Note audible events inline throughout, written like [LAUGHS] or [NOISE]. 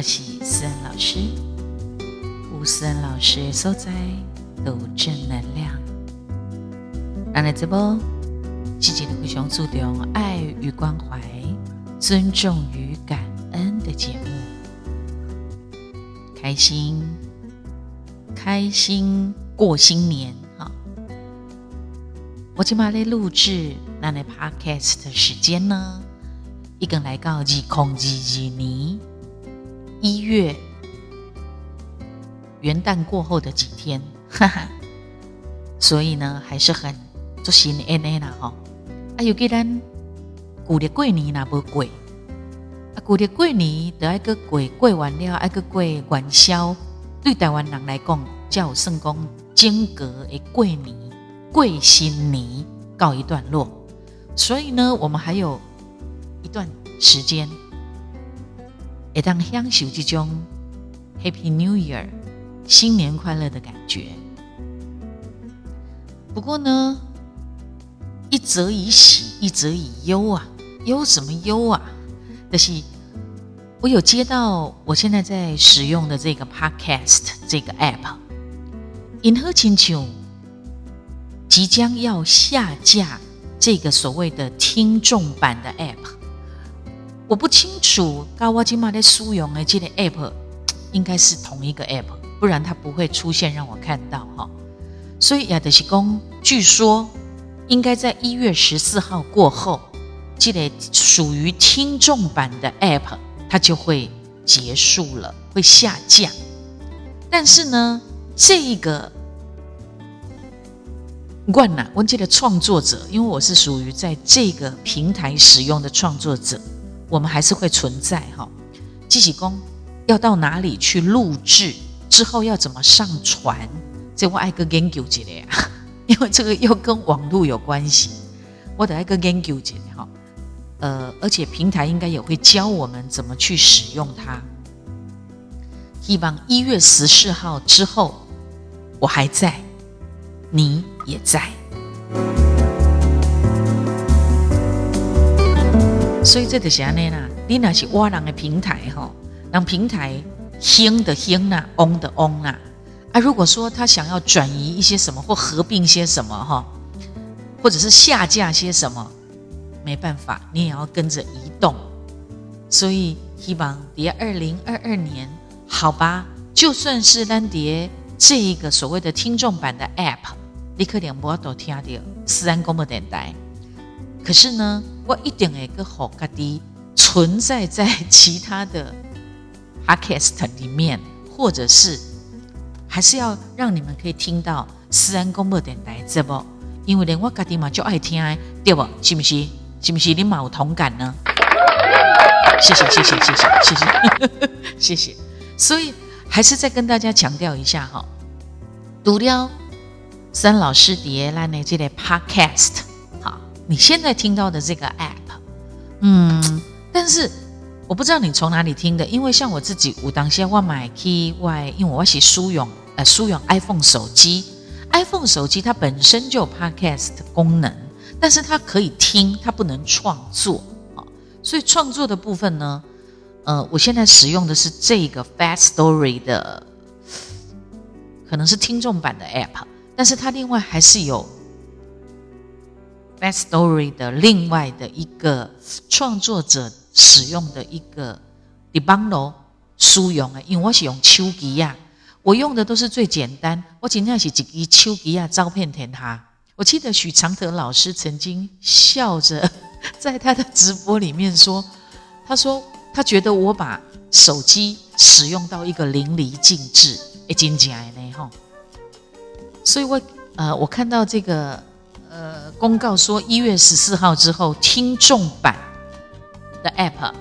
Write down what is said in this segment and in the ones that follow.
我是思恩老师，吴思恩老师所在都正能量。咱的直播是一个非常注重爱与关怀、尊重与感恩的节目，开心开心过新年哈！我今嘛来录制咱的 podcast 的时间呢，已经来到二零二二年一月元旦过后的几天，哈哈，所以呢还是很。做新年的啦吼，啊，尤其咱旧历过年那不过，啊，旧历过年得爱个过，过完了爱个过元宵，对台湾人来讲，才有算讲间隔的过年、过新年告一段落。所以呢，我们还有一段时间，会当享受这种 Happy New Year 新年快乐的感觉。不过呢。一则以喜，一则以忧啊！忧什么忧啊？但是我有接到我现在在使用的这个 Podcast 这个 app in herton q 即将要下架这个所谓的听众版的 App。我不清楚高瓦金马在苏用的这个 App 应该是同一个 App，不然它不会出现让我看到哈。所以亚德西公据说。应该在一月十四号过后，这个属于听众版的 App 它就会结束了，会下架。但是呢，这一个万呐，我这个创作者，因为我是属于在这个平台使用的创作者，我们还是会存在哈。机器工要到哪里去录制，之后要怎么上传，这我爱个研究一下。[LAUGHS] 因为这个又跟网络有关系，我得一个研究姐哈，呃，而且平台应该也会教我们怎么去使用它。希望一月十四号之后，我还在，你也在，所以这就是安尼啦。你那是挖人的平台哈，让平台兴的兴啦，on 的 on 啦。啊，如果说他想要转移一些什么或合并些什么哈，或者是下架些什么，没办法，你也要跟着移动。所以希望蝶二零二二年，好吧，就算是单蝶这一个所谓的听众版的 App，立刻两波都听到四安公的电台。可是呢，我一定有个好个的存在在其他的 Podcast 里面，或者是。还是要让你们可以听到思安公播电台，这不？因为连我家己嘛就爱听，对不？是不是？是不是？你有同感呢？谢谢，谢谢，谢谢，谢谢，[LAUGHS] 谢谢。所以还是再跟大家强调一下哈，读了三老师碟来呢这类 Podcast，你现在听到的这个 App，嗯，但是。我不知道你从哪里听的，因为像我自己，我当下我买 K Y，因为我是书用呃书用 iPhone 手机，iPhone 手机它本身就有 Podcast 功能，但是它可以听，它不能创作啊。所以创作的部分呢，呃，我现在使用的是这个 Fast Story 的，可能是听众版的 App，但是它另外还是有 Fast Story 的另外的一个创作者。使用的一个 d e b u n g 书用的，因为我是用手机呀，我用的都是最简单。我今天是一支手机啊，照片填它。我记得许长德老师曾经笑着 [LAUGHS] 在他的直播里面说：“他说他觉得我把手机使用到一个淋漓尽致，已经起来呢哈。”所以我呃，我看到这个呃公告说一月十四号之后听众版。的 App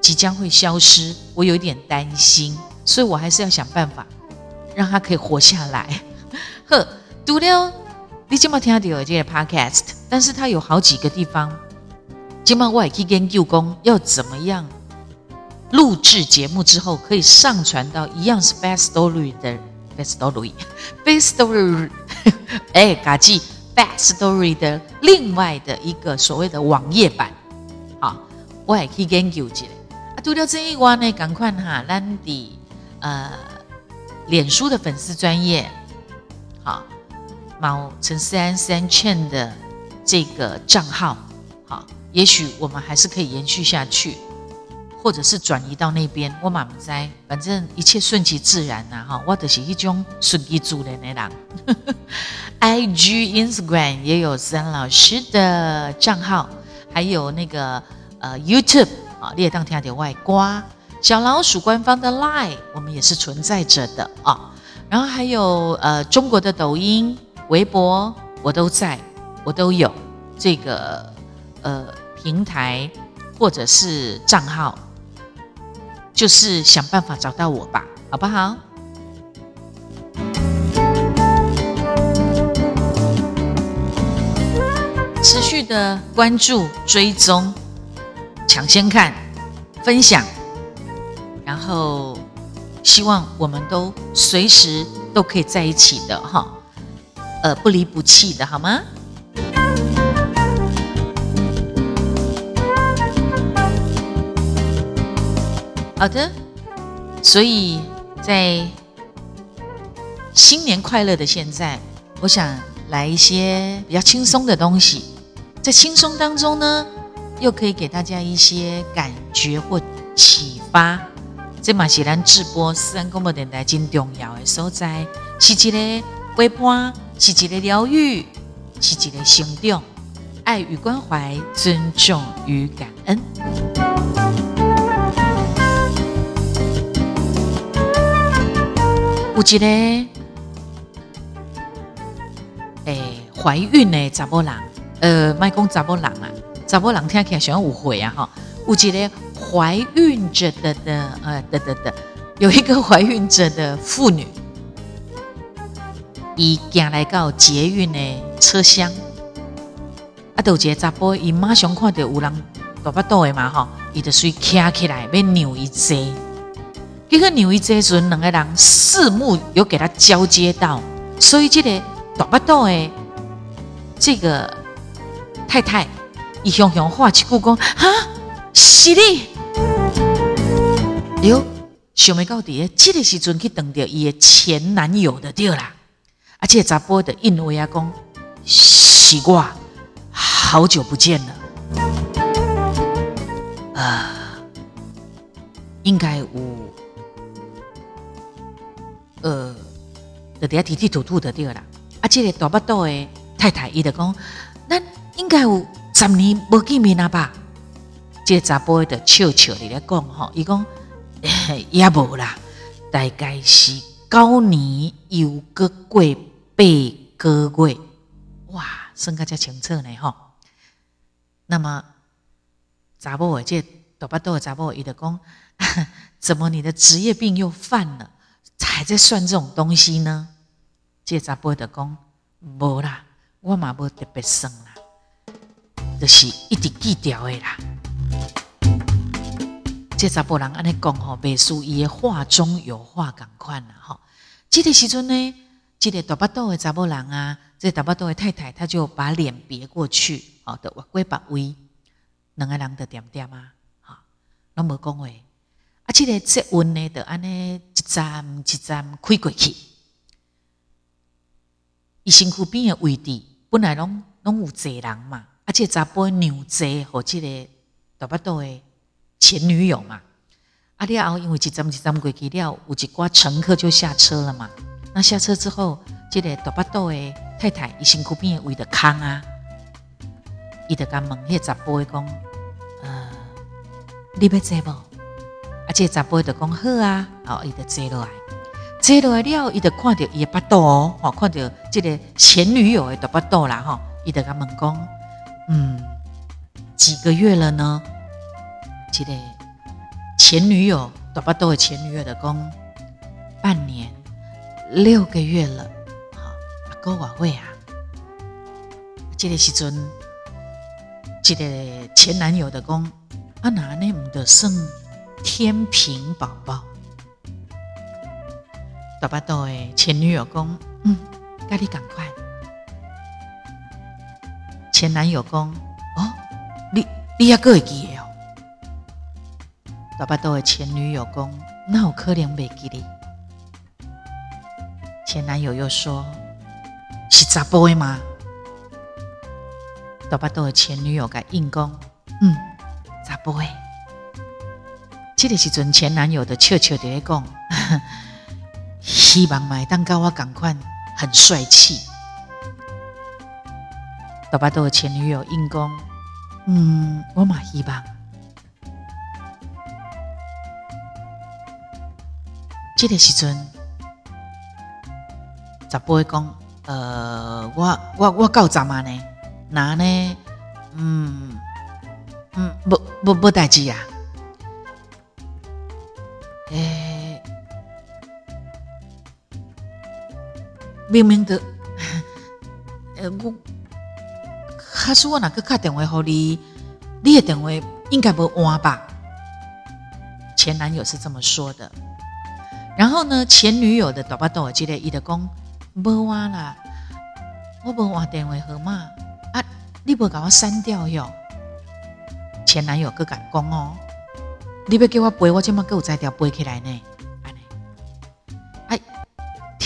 即将会消失，我有点担心，所以我还是要想办法让它可以活下来。呵，读了你今麦听到这个 Podcast，但是它有好几个地方，今麦我也去研究工要怎么样录制节目之后可以上传到一样是 Best Story 的 Best Story，Best Story，哎，嘎记 Best Story 的另外的一个所谓的网页版。我也可以研究一下啊，除了这一关呢，赶快哈，兰迪呃，脸书的粉丝专业，好，毛陈思安三圈的这个账号，好，也许我们还是可以延续下去。或者是转移到那边，我满不在，反正一切顺其自然呐哈。我的是一种顺其自然的人。[LAUGHS] I G Instagram 也有思安老师的账号，还有那个呃 YouTube 啊，列当听的外挂小老鼠官方的 Line，我们也是存在着的啊。然后还有呃中国的抖音、微博，我都在，我都有这个呃平台或者是账号。就是想办法找到我吧，好不好？持续的关注、追踪、抢先看、分享，然后希望我们都随时都可以在一起的哈，呃，不离不弃的好吗？好的，所以在新年快乐的现在，我想来一些比较轻松的东西，在轻松当中呢，又可以给大家一些感觉或启发。这马是咱直播私人广播电台真重要的所在，是一个陪伴，是一个疗愈，是一个行动，爱与关怀，尊重与感恩。有一个诶怀孕的查某人，呃，卖讲查某人啊，查某人听起来像误会啊哈。有一个怀孕着的的呃的的的，有一个 [LAUGHS] 怀孕着的妇女，伊行来到捷运的车厢，啊，有一个查甫，伊马上看到有人大巴肚的嘛哈，伊就随站起来要扭一坐。这个纽约这阵两个人四目有给他交接到，所以这个大巴肚的这个太太，伊向向话一句讲：哈，是你！哎呦，想没到底，这个时阵去等着伊的前男友的对啦，而且查甫的因为啊讲，是我，好久不见了，啊，应该有。呃，就底下提提吐吐的对啦。啊，这个大巴肚的太太伊就讲，咱应该有十年无见面了吧？这查甫的笑笑的咧讲吼，伊讲也无啦，大概是九年又过过八个月，哇，算个较清楚呢吼。那么查甫的这大巴肚的查甫伊就讲，[LAUGHS] 怎么你的职业病又犯了？还在算这种东西呢？这查甫的讲无啦，我嘛无特别算啦，就是一直记掉的啦。这查甫人安尼讲吼，别输伊的话中有话，赶快啦吼。这个时阵呢，这个大巴肚的查甫人啊，这大巴肚的太太，他就把脸别过去，好的，我把位，两个人的点点啊，好，那无讲话。啊，这个接温呢，就安尼一站一站开过去。伊身躯边的位置本来拢拢有坐人嘛，而且查甫让坐和这个大巴肚的前女友嘛。啊，了后因为一站一站过去了，有一寡乘客就下车了嘛。那下车之后，这个大巴肚的太太伊身躯边的位的空啊，伊就甲问迄个查甫的讲，呃，你要坐无？这查甫就讲好啊，哦，伊就坐落来，坐落来了，伊就看到伊的巴肚哦，看到这个前女友的巴肚啦，吼，伊就甲问讲，嗯，几个月了呢？这个前女友大巴肚的前女友的讲，半年六个月了，好，阿哥话会啊，这个时阵，这个前男友的讲，啊，哪呢唔得算。天平宝宝，大巴肚的前女友讲：“嗯，该你赶快。”前男友讲：“哦，你你也个会记哦。”大巴豆的前女友讲：“那有可能袂记哩。”前男友又说：“是查甫的吗？”大巴豆的前女友甲应讲：“嗯，查甫的。”这个时阵，前男友的笑笑咧讲：“ [LAUGHS] 希望买当甲我赶快很帅气。”大巴豆的前女友应讲：“嗯，我嘛希望。”这个时阵，查甫会讲：“呃，我我我够十万呢，那呢？嗯嗯，不不不代志啊。明明的，[LAUGHS] 呃，我，还是我哪个打电话给你，你的电话应该不换吧？前男友是这么说的。”然后呢，前女友的大巴豆记得伊的讲，无换啦，我无换电话号码啊，你无甲我删掉哟。前男友个敢讲哦，你要叫我背，我怎么够再条背起来呢？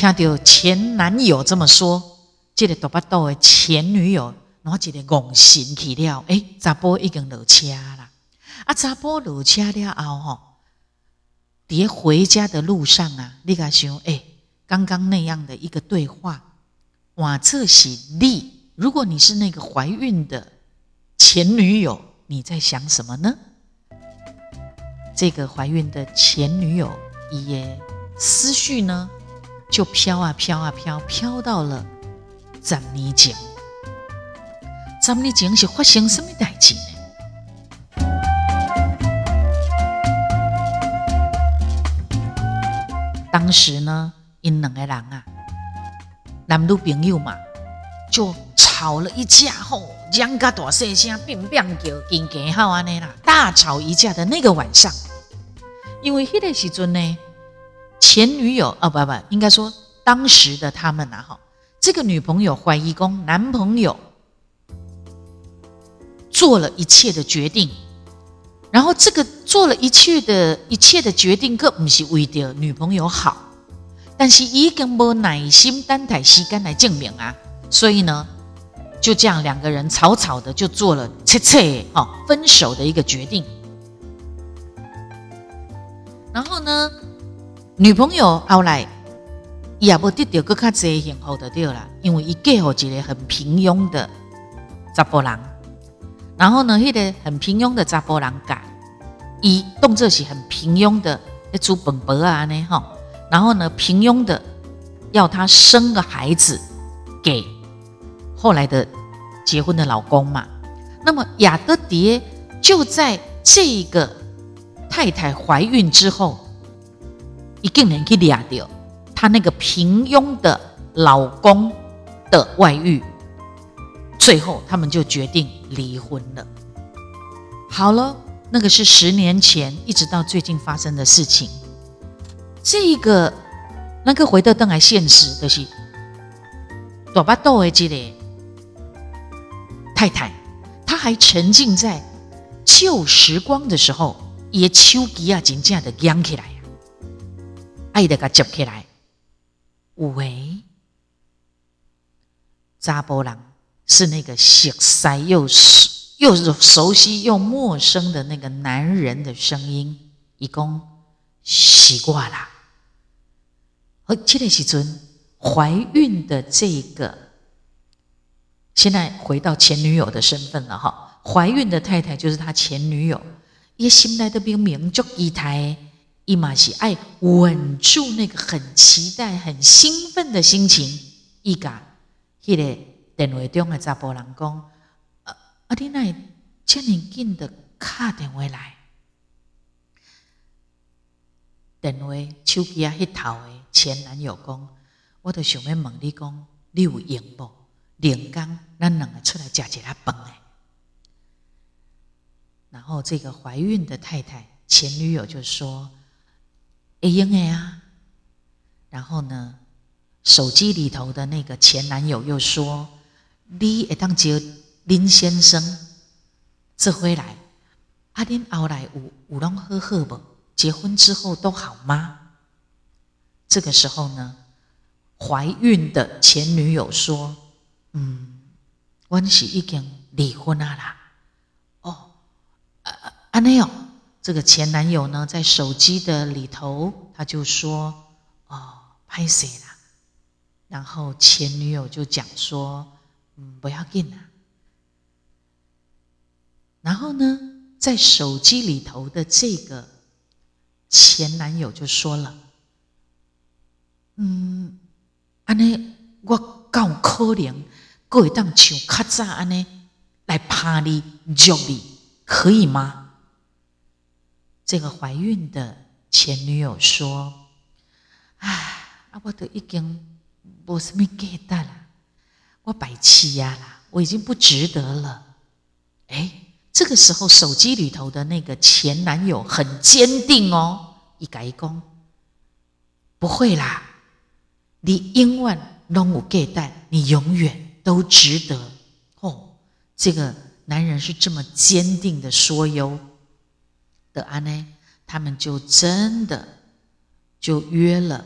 听到前男友这么说，这个大巴豆的前女友，然后一个戆神去了，哎，查甫已经落车啦，啊，查甫落车了后吼。叠回家的路上啊，你敢想？哎，刚刚那样的一个对话，哇，这喜力！如果你是那个怀孕的前女友，你在想什么呢？这个怀孕的前女友也思绪呢，就飘啊飘啊飘，飘到了十年前。十年前是发生什么代志呢？当时呢，因两个人啊，男女朋友嘛，就吵了一架吼，两个大声声，乒乒叫，惊惊好安尼啦，大吵一架的那个晚上，因为迄个时阵呢，前女友啊不不，应该说当时的他们呐哈，这个女朋友怀疑公男朋友做了一切的决定。然后这个做了一切的一切的决定，可不是为了女朋友好，但是已经没耐心单台时间来证明啊，所以呢，就这样两个人草草的就做了切切哦分手的一个决定。然后呢，女朋友后来也不得到更加济幸福的对了，因为伊嫁给一个很平庸的查甫人。然后呢，迄个很平庸的查甫人改，伊动作是很平庸的，一煮本本啊呢哈。然后呢，平庸的要他生个孩子给后来的结婚的老公嘛。那么亚德蝶就在这个太太怀孕之后，一个人去掠掉他那个平庸的老公的外遇。最后，他们就决定离婚了。好了，那个是十年前，一直到最近发生的事情。这个那个回到邓来现实的是，朵巴豆的这个太太，她还沉浸在旧时光的时候，也手机啊，真正的扬起来爱的给接起来。喂，查甫人。是那个熟悉又熟又熟悉又陌生的那个男人的声音，一共习惯了。而这个时阵怀孕的这个，现在回到前女友的身份了哈。怀孕的太太就是他前女友，也心内的明明就一台一嘛是爱稳住那个很期待、很兴奋的心情，一个迄个。电话中的查甫人讲：“啊，啊，你那这么紧的卡电话来？电话手机啊，迄头的前男友讲，我都想要问你讲，你有闲无？连刚咱两个出来食一下饭诶。然后这个怀孕的太太前女友就说：会用诶啊。然后呢，手机里头的那个前男友又说。你会当叫林先生这回来，阿恁后来有有拢好好不？结婚之后都好吗？这个时候呢，怀孕的前女友说：“嗯，阮是已经离婚了啦。”哦，啊啊那样，这个前男友呢，在手机的里头，他就说：“哦，拍谁啦？”然后前女友就讲说：“嗯，不要紧啦。”然后呢，在手机里头的这个前男友就说了：“嗯，安尼我够可怜过会当像较早安尼来拍你、虐你，可以吗？”这个怀孕的前女友说：“唉，啊，我都已经无什么记得了，我白气呀啦，我已经不值得了。”哎。这个时候，手机里头的那个前男友很坚定哦，一改一攻，不会啦，你永远拢有给带，你永远都值得哦。这个男人是这么坚定的说哟的安呢，他们就真的就约了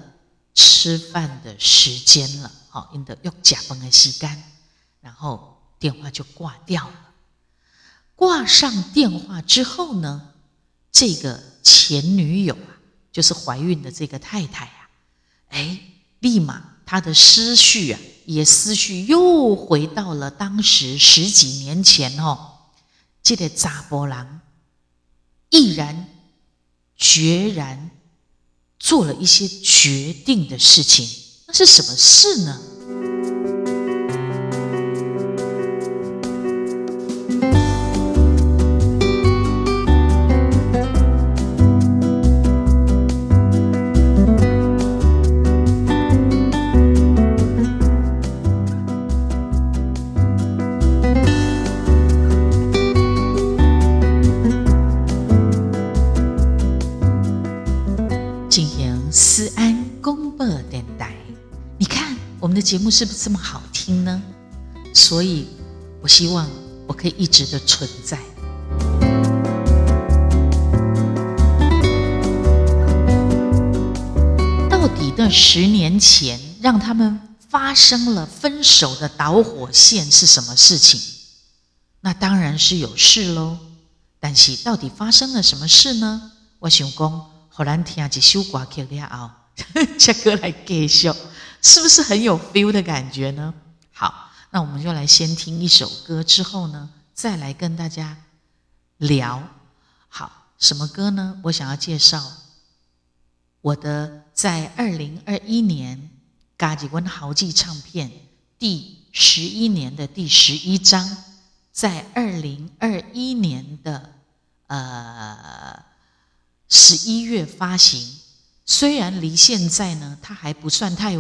吃饭的时间了，好，因得要假崩的吸干，然后电话就挂掉了。挂上电话之后呢，这个前女友啊，就是怀孕的这个太太啊，哎，立马她的思绪啊，也思绪又回到了当时十几年前哦，这个查波郎毅然决然做了一些决定的事情，那是什么事呢？节目是不是这么好听呢？所以我希望我可以一直的存在。到底那十年前让他们发生了分手的导火线是什么事情？那当然是有事喽。但是到底发生了什么事呢？我想讲，荷兰听一首歌曲了后，[LAUGHS] 这歌来继续。是不是很有 feel 的感觉呢？好，那我们就来先听一首歌，之后呢，再来跟大家聊。好，什么歌呢？我想要介绍我的在二零二一年嘎吉温豪记唱片第十一年的第十一张，在二零二一年的呃十一月发行。虽然离现在呢，它还不算太。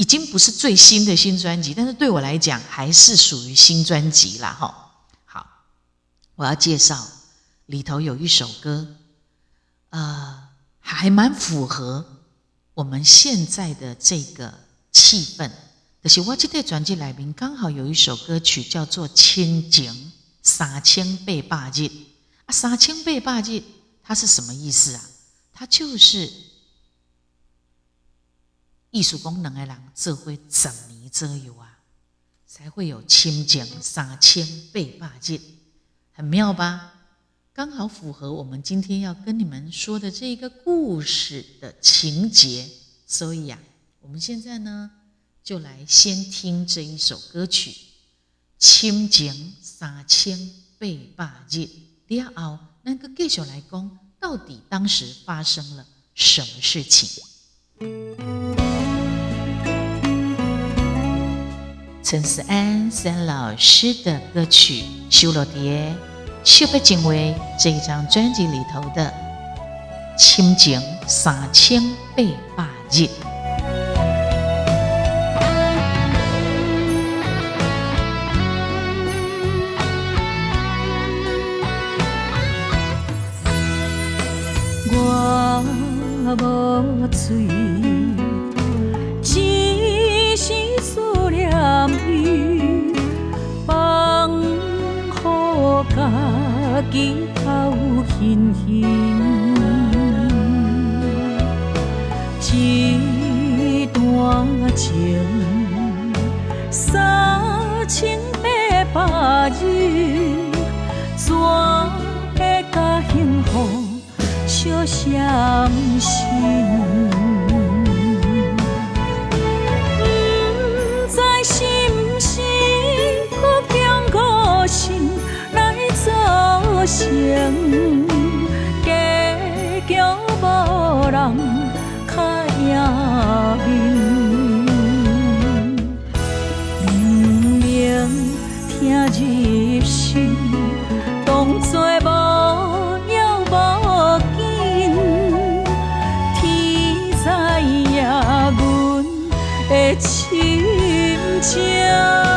已经不是最新的新专辑，但是对我来讲还是属于新专辑啦。哈，好，我要介绍里头有一首歌，呃，还蛮符合我们现在的这个气氛。就是我这台专辑里面刚好有一首歌曲叫做《千景三千倍霸日》啊，三千倍霸日它是什么意思啊？它就是。艺术功能的人，这会怎尼则有啊？才会有清净三千倍霸日，很妙吧？刚好符合我们今天要跟你们说的这个故事的情节。所以呀，我们现在呢，就来先听这一首歌曲《清净三千倍霸日》。了后，那个继续来讲，到底当时发生了什么事情？陈思安三老师的歌曲《修罗蝶》，秀不仅为这一张专辑里头的《清净三千倍霸日》。我无醉。家己偷。轻轻，一段情，三千八百日，怎会甲幸福相相心？情家桥无人较赢面，明明听入心，当作无要无紧，天知影阮的心情。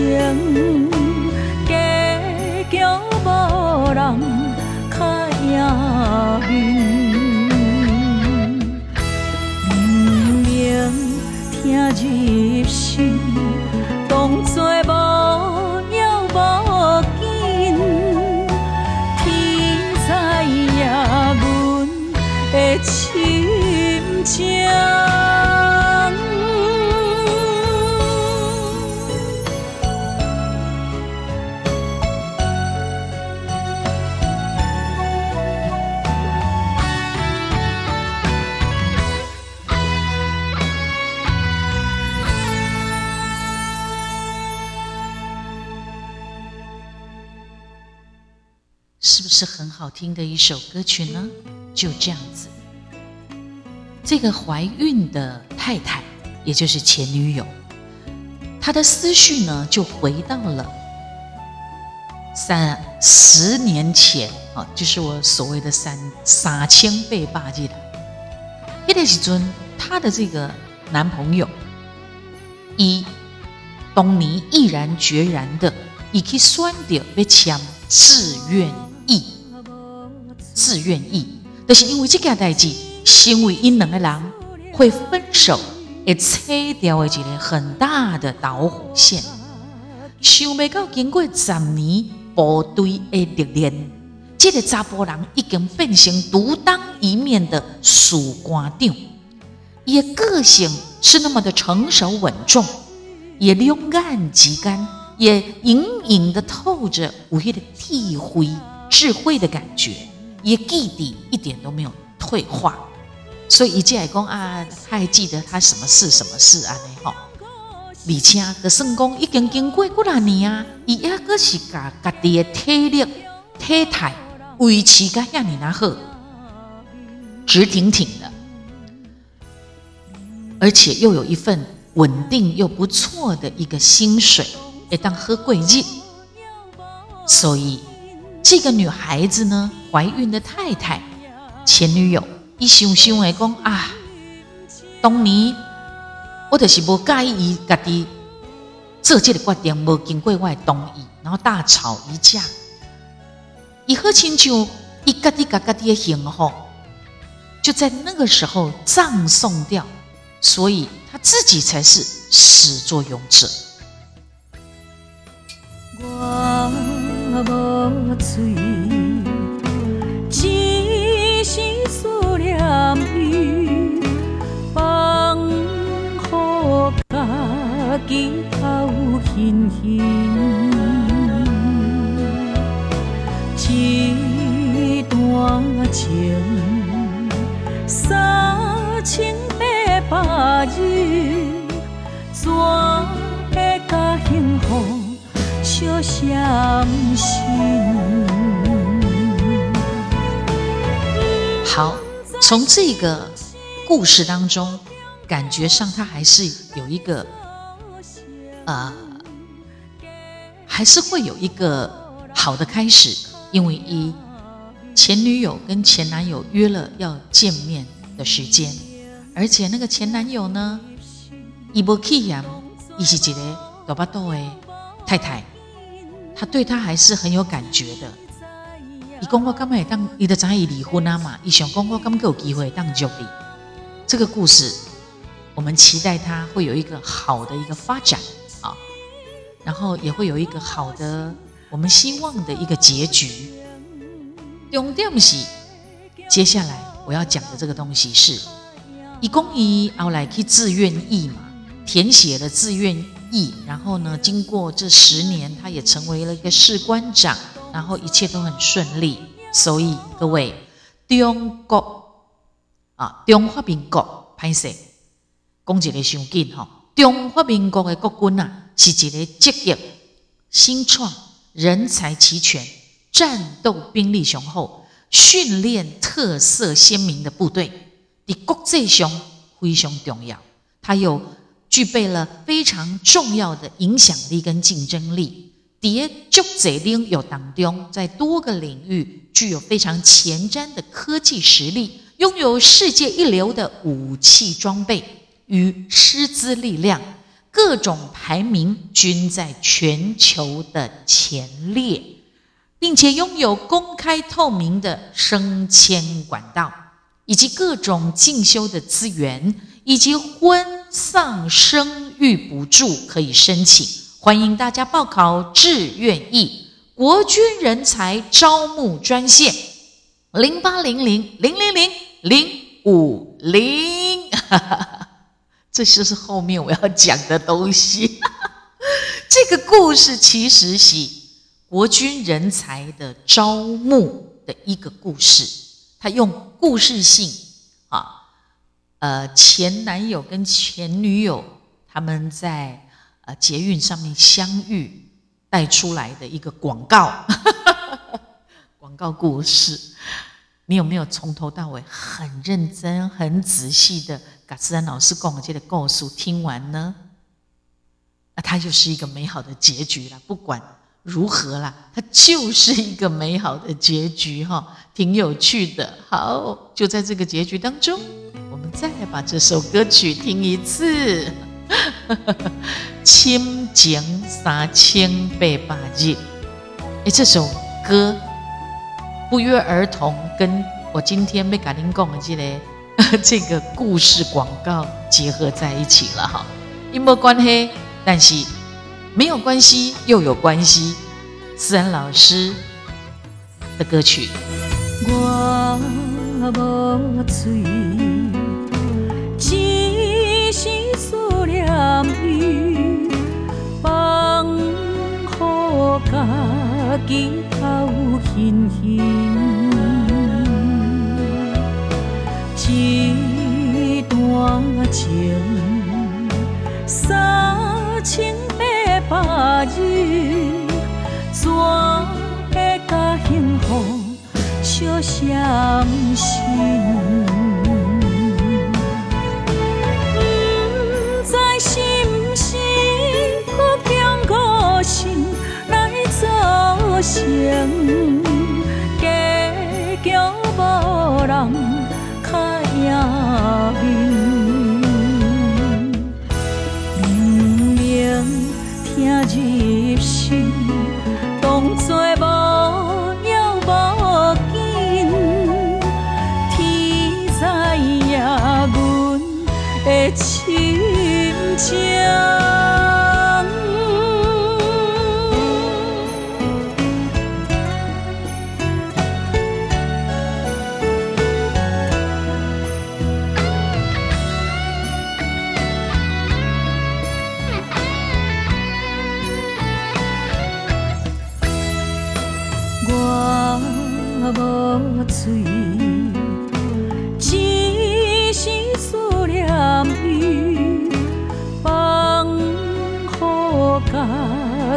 情家桥无人较赢面，明明听入好听的一首歌曲呢，就这样子。这个怀孕的太太，也就是前女友，她的思绪呢，就回到了三十年前啊，就是我所谓的三三千倍霸气的。那个时尊，她的这个男朋友，一东尼毅然决然的，以去选择要签自愿。意自愿意，就是因为这件代志，成为因两个人会分手，会切掉的一个很大的导火线。想未到经过十年部队的历练，这个查甫人已经变成独当一面的属官长，也个性是那么的成熟稳重，也两眼极干，也隐隐的透着无些的智慧。智慧的感觉，也弟弟一点都没有退化，所以一进来讲啊，他还记得他什么事什么事啊？呢吼，而且个圣公已经经过几多年啊，伊也个是家家己的体力体态维持个遐尼那好，直挺挺的，而且又有一份稳定又不错的一个薪水，会当喝贵日，所以。这个女孩子呢，怀孕的太太，前女友一想想来讲啊，当年我就是无介意伊家己做这个决定，无经过我的同意，然后大吵一架。伊好亲像伊家己家家己的幸福，就在那个时候葬送掉，所以他自己才是始作俑者。无醉，只是思念伊，放乎家己头晕晕。一段情，三千八百日，怎会甲幸福？就相信。好，从这个故事当中，感觉上他还是有一个，呃，还是会有一个好的开始，因为一前女友跟前男友约了要见面的时间，而且那个前男友呢，伊无气言，伊是一个大巴肚的太太。他对他还是很有感觉的。伊讲我刚会当，伊的早已离婚啊嘛，伊想讲我刚有机会当助理。这个故事，我们期待他会有一个好的一个发展啊，然后也会有一个好的我们希望的一个结局。重点是，接下来我要讲的这个东西是，伊公伊后来去自愿意嘛，填写了自愿。义，然后呢？经过这十年，他也成为了一个士官长，然后一切都很顺利。所以各位，中国啊，中华民国，拍摄，讲一个上紧哈。中华民国的国军啊，是一个积极、新创、人才齐全、战斗兵力雄厚、训练特色鲜明的部队，在国际上非常重要。它有。具备了非常重要的影响力跟竞争力，叠就在领域当中，在多个领域具有非常前瞻的科技实力，拥有世界一流的武器装备与师资力量，各种排名均在全球的前列，并且拥有公开透明的升迁管道，以及各种进修的资源，以及婚。丧生育补助可以申请，欢迎大家报考志愿役国军人才招募专线零八零零零零零零五零，[LAUGHS] 这就是后面我要讲的东西。[LAUGHS] 这个故事其实是国军人才的招募的一个故事，他用故事性。呃，前男友跟前女友他们在呃捷运上面相遇，带出来的一个广告，[LAUGHS] 广告故事，你有没有从头到尾很认真、很仔细的把思安老师讲的这个故事听完呢？那它就是一个美好的结局了。不管如何啦，它就是一个美好的结局哈，挺有趣的。好，就在这个结局当中。我们再把这首歌曲听一次，《亲情三千八百日》。哎，这首歌不约而同跟我今天被嘎林讲的这个 [LAUGHS] 这个故事广告结合在一起了哈。有没关系？但是没有关系又有关系。思安老师的歌曲。我无。情，三千百日，怎会甲幸福相信？声，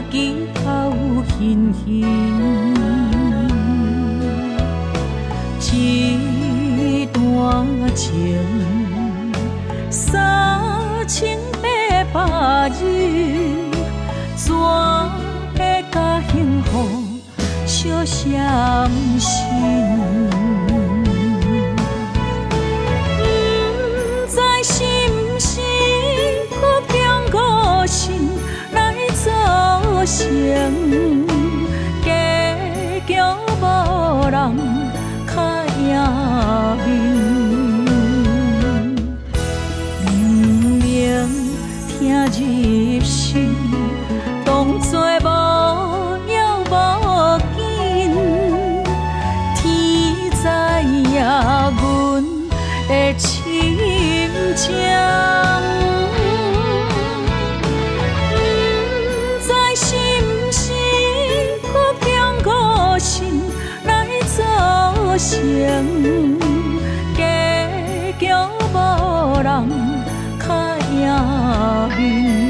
举头欣欣，一段情三千八百日，怎会甲幸福相生？想情，家境无人可 bờ.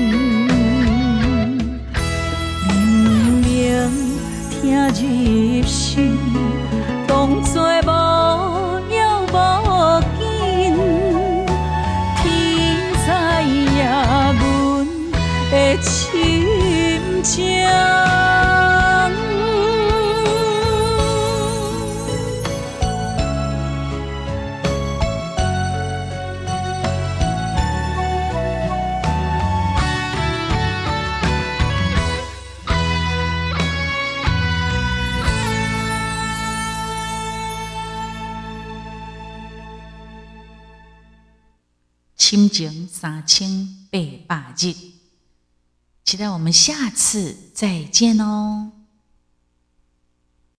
我们下次再见哦。